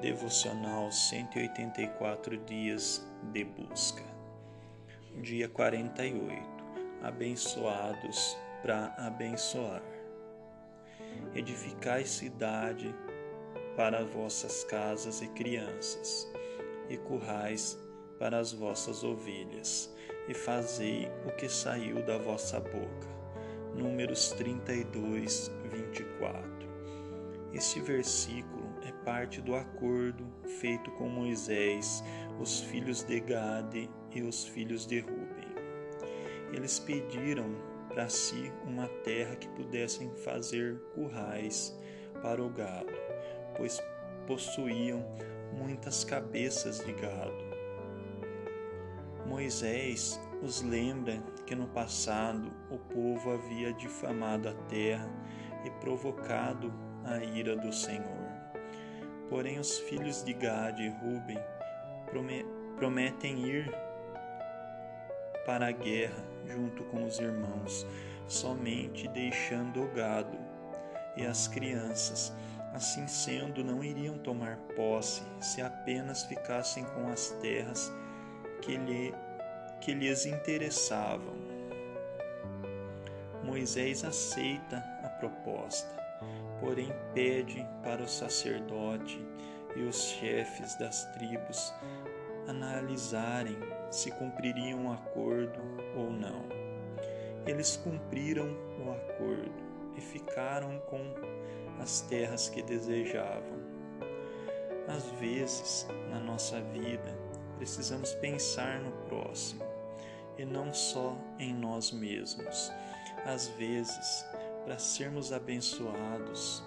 Devocional 184 Dias de Busca. Dia 48. Abençoados para abençoar. Edificai cidade para vossas casas e crianças, e currais para as vossas ovelhas, e fazei o que saiu da vossa boca. Números 32, 24. Este versículo é parte do acordo feito com Moisés, os filhos de Gade e os filhos de Ruben. Eles pediram para si uma terra que pudessem fazer currais para o gado, pois possuíam muitas cabeças de gado. Moisés os lembra que no passado o povo havia difamado a terra e provocado a ira do Senhor. Porém, os filhos de Gade e Ruben prometem ir para a guerra junto com os irmãos, somente deixando o gado e as crianças. Assim sendo, não iriam tomar posse se apenas ficassem com as terras que, lhe, que lhes interessavam. Moisés aceita a proposta porém pede para o sacerdote e os chefes das tribos analisarem se cumpririam o acordo ou não. Eles cumpriram o acordo e ficaram com as terras que desejavam. Às vezes, na nossa vida, precisamos pensar no próximo e não só em nós mesmos. Às vezes, para sermos abençoados,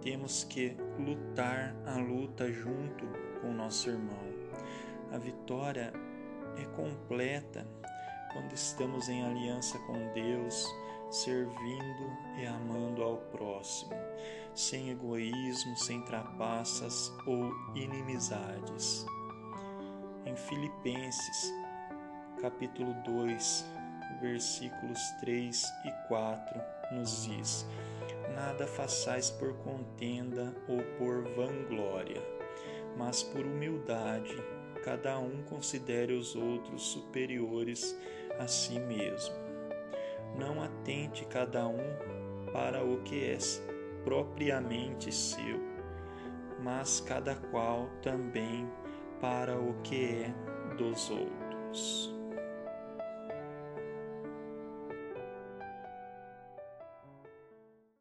temos que lutar a luta junto com nosso irmão. A vitória é completa quando estamos em aliança com Deus, servindo e amando ao próximo, sem egoísmo, sem trapaças ou inimizades. Em Filipenses, capítulo 2, versículos 3 e 4, nos diz: Nada façais por contenda ou por vanglória, mas por humildade, cada um considere os outros superiores a si mesmo. Não atente cada um para o que é propriamente seu, mas cada qual também para o que é dos outros.